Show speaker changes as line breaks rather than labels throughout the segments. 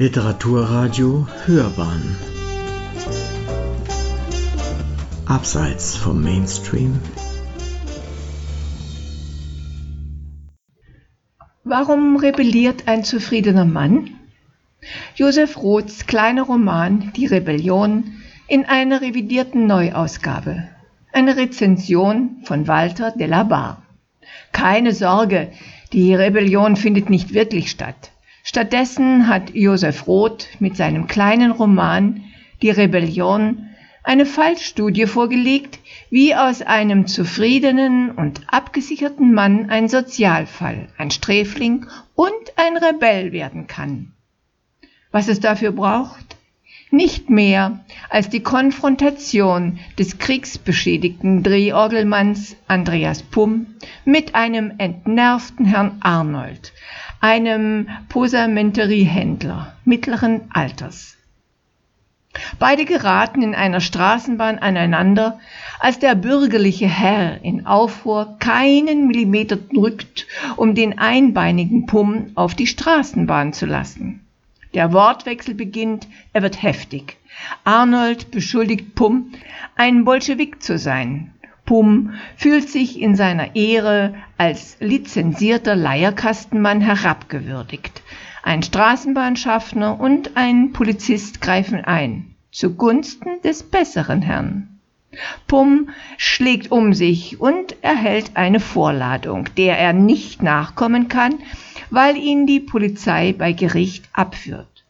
Literaturradio Hörbahn Abseits vom Mainstream
Warum rebelliert ein zufriedener Mann? Josef Roths kleiner Roman Die Rebellion in einer revidierten Neuausgabe. Eine Rezension von Walter de la Barre. Keine Sorge, die Rebellion findet nicht wirklich statt. Stattdessen hat Josef Roth mit seinem kleinen Roman Die Rebellion eine Fallstudie vorgelegt, wie aus einem zufriedenen und abgesicherten Mann ein Sozialfall, ein Sträfling und ein Rebell werden kann. Was es dafür braucht? Nicht mehr als die Konfrontation des kriegsbeschädigten Drehorgelmanns Andreas Pumm mit einem entnervten Herrn Arnold, einem Posamenteriehändler mittleren Alters. Beide geraten in einer Straßenbahn aneinander, als der bürgerliche Herr in Aufruhr keinen Millimeter drückt, um den einbeinigen Pumm auf die Straßenbahn zu lassen. Der Wortwechsel beginnt, er wird heftig. Arnold beschuldigt Pumm, ein Bolschewik zu sein. Pum fühlt sich in seiner Ehre als lizenzierter Leierkastenmann herabgewürdigt. Ein Straßenbahnschaffner und ein Polizist greifen ein, zugunsten des besseren Herrn. Pum schlägt um sich und erhält eine Vorladung, der er nicht nachkommen kann, weil ihn die Polizei bei Gericht abführt.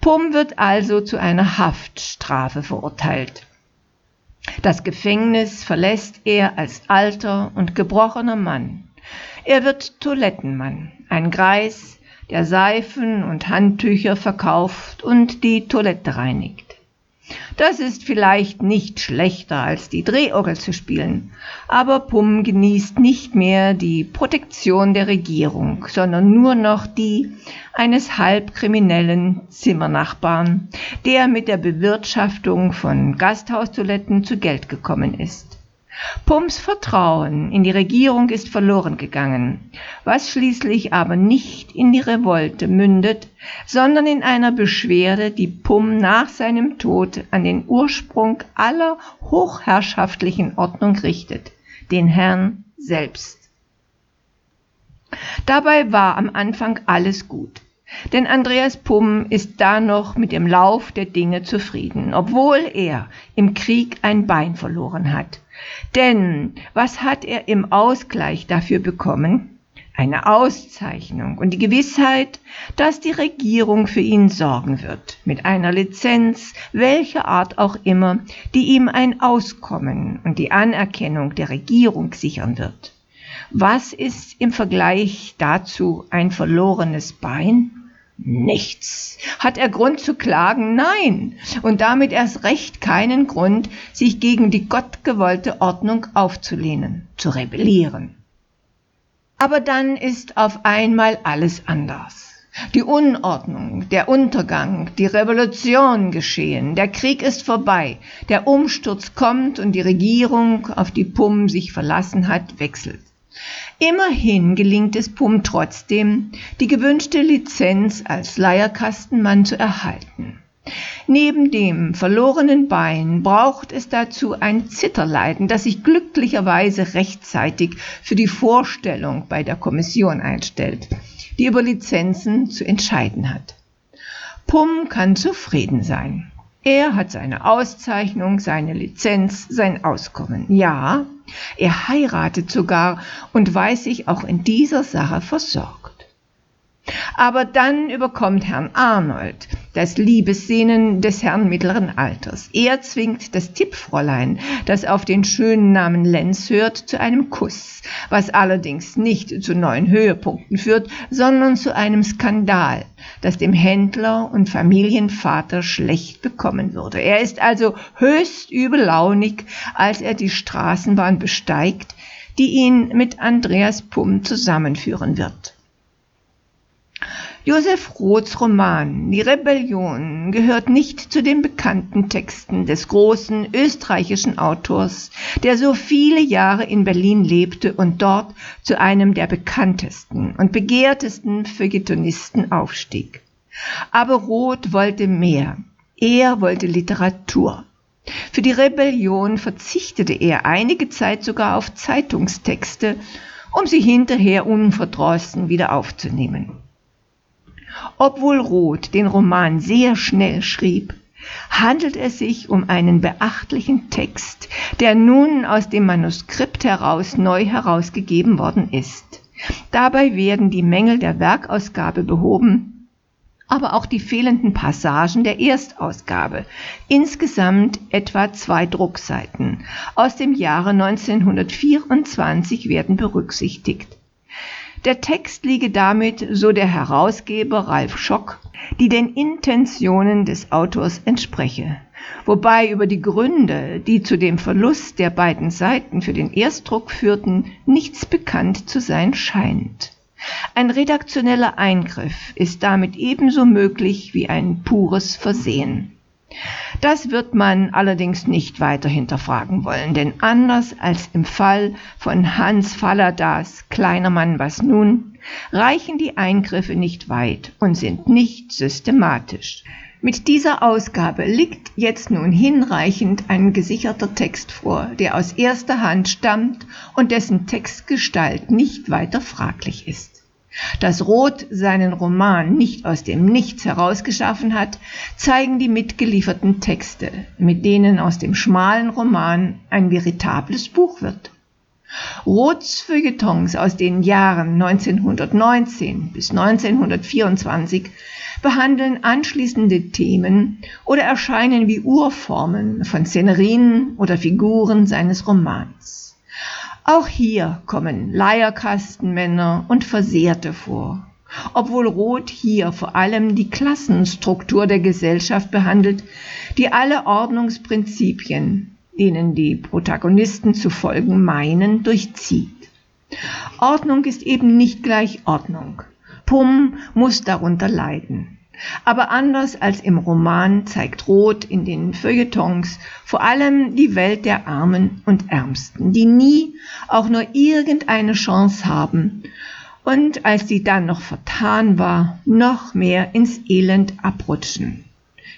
Pum wird also zu einer Haftstrafe verurteilt. Das Gefängnis verlässt er als alter und gebrochener Mann. Er wird Toilettenmann, ein Greis, der Seifen und Handtücher verkauft und die Toilette reinigt. Das ist vielleicht nicht schlechter als die Drehorgel zu spielen, aber Pum genießt nicht mehr die Protektion der Regierung, sondern nur noch die eines halbkriminellen Zimmernachbarn, der mit der Bewirtschaftung von Gasthaustoiletten zu Geld gekommen ist. Pumps Vertrauen in die Regierung ist verloren gegangen, was schließlich aber nicht in die Revolte mündet, sondern in einer Beschwerde, die Pum nach seinem Tod an den Ursprung aller hochherrschaftlichen Ordnung richtet, den Herrn selbst. Dabei war am Anfang alles gut. Denn Andreas Pumm ist da noch mit dem Lauf der Dinge zufrieden, obwohl er im Krieg ein Bein verloren hat. Denn was hat er im Ausgleich dafür bekommen? Eine Auszeichnung und die Gewissheit, dass die Regierung für ihn sorgen wird, mit einer Lizenz, welcher Art auch immer, die ihm ein Auskommen und die Anerkennung der Regierung sichern wird. Was ist im Vergleich dazu ein verlorenes Bein? Nichts. Hat er Grund zu klagen? Nein. Und damit erst recht keinen Grund, sich gegen die gottgewollte Ordnung aufzulehnen, zu rebellieren. Aber dann ist auf einmal alles anders. Die Unordnung, der Untergang, die Revolution geschehen, der Krieg ist vorbei, der Umsturz kommt und die Regierung, auf die Pum sich verlassen hat, wechselt. Immerhin gelingt es Pum trotzdem, die gewünschte Lizenz als Leierkastenmann zu erhalten. Neben dem verlorenen Bein braucht es dazu ein Zitterleiden, das sich glücklicherweise rechtzeitig für die Vorstellung bei der Kommission einstellt, die über Lizenzen zu entscheiden hat. Pum kann zufrieden sein. Er hat seine Auszeichnung, seine Lizenz, sein Auskommen. Ja, er heiratet sogar und weiß sich auch in dieser Sache versorgt. Aber dann überkommt Herrn Arnold das Liebessehnen des Herrn mittleren Alters. Er zwingt das Tippfräulein, das auf den schönen Namen Lenz hört, zu einem Kuss, was allerdings nicht zu neuen Höhepunkten führt, sondern zu einem Skandal, das dem Händler und Familienvater schlecht bekommen würde. Er ist also höchst übellaunig, als er die Straßenbahn besteigt, die ihn mit Andreas Pumm zusammenführen wird. Josef Roths Roman Die Rebellion gehört nicht zu den bekannten Texten des großen österreichischen Autors, der so viele Jahre in Berlin lebte und dort zu einem der bekanntesten und begehrtesten Feuilletonisten aufstieg. Aber Roth wollte mehr. Er wollte Literatur. Für die Rebellion verzichtete er einige Zeit sogar auf Zeitungstexte, um sie hinterher unverdrossen wieder aufzunehmen. Obwohl Roth den Roman sehr schnell schrieb, handelt es sich um einen beachtlichen Text, der nun aus dem Manuskript heraus neu herausgegeben worden ist. Dabei werden die Mängel der Werkausgabe behoben, aber auch die fehlenden Passagen der Erstausgabe, insgesamt etwa zwei Druckseiten, aus dem Jahre 1924 werden berücksichtigt. Der Text liege damit, so der Herausgeber Ralf Schock, die den Intentionen des Autors entspreche, wobei über die Gründe, die zu dem Verlust der beiden Seiten für den Erstdruck führten, nichts bekannt zu sein scheint. Ein redaktioneller Eingriff ist damit ebenso möglich wie ein pures Versehen. Das wird man allerdings nicht weiter hinterfragen wollen, denn anders als im Fall von Hans Falladas Kleiner Mann was nun, reichen die Eingriffe nicht weit und sind nicht systematisch. Mit dieser Ausgabe liegt jetzt nun hinreichend ein gesicherter Text vor, der aus erster Hand stammt und dessen Textgestalt nicht weiter fraglich ist. Dass Roth seinen Roman nicht aus dem Nichts herausgeschaffen hat, zeigen die mitgelieferten Texte, mit denen aus dem schmalen Roman ein veritables Buch wird. Roths Feuilletons aus den Jahren 1919 bis 1924 behandeln anschließende Themen oder erscheinen wie Urformen von Szenerien oder Figuren seines Romans. Auch hier kommen Leierkastenmänner und Versehrte vor. Obwohl Roth hier vor allem die Klassenstruktur der Gesellschaft behandelt, die alle Ordnungsprinzipien, denen die Protagonisten zu folgen meinen, durchzieht. Ordnung ist eben nicht gleich Ordnung. Pum muss darunter leiden. Aber anders als im Roman zeigt Roth in den Feuilletons vor allem die Welt der Armen und Ärmsten, die nie auch nur irgendeine Chance haben und als sie dann noch vertan war, noch mehr ins Elend abrutschen.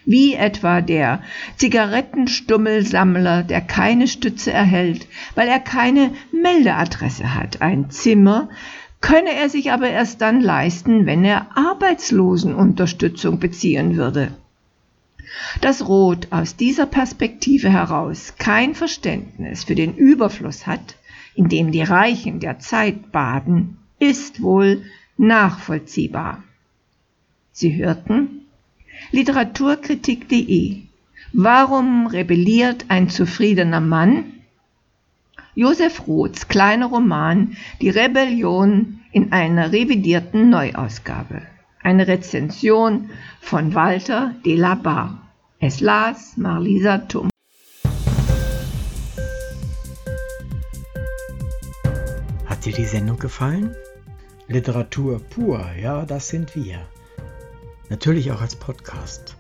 Wie etwa der Zigarettenstummelsammler, der keine Stütze erhält, weil er keine Meldeadresse hat, ein Zimmer, könne er sich aber erst dann leisten, wenn er Arbeitslosenunterstützung beziehen würde. Dass Roth aus dieser Perspektive heraus kein Verständnis für den Überfluss hat, in dem die Reichen der Zeit baden, ist wohl nachvollziehbar. Sie hörten Literaturkritik.de Warum rebelliert ein zufriedener Mann? Josef Roths kleiner Roman Die Rebellion in einer revidierten Neuausgabe. Eine Rezension von Walter de la Barre. Es las Marlisa Tum.
Hat dir die Sendung gefallen? Literatur pur, ja, das sind wir. Natürlich auch als Podcast.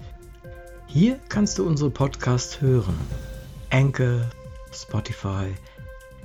Hier kannst du unsere Podcasts hören. Anchor, Spotify,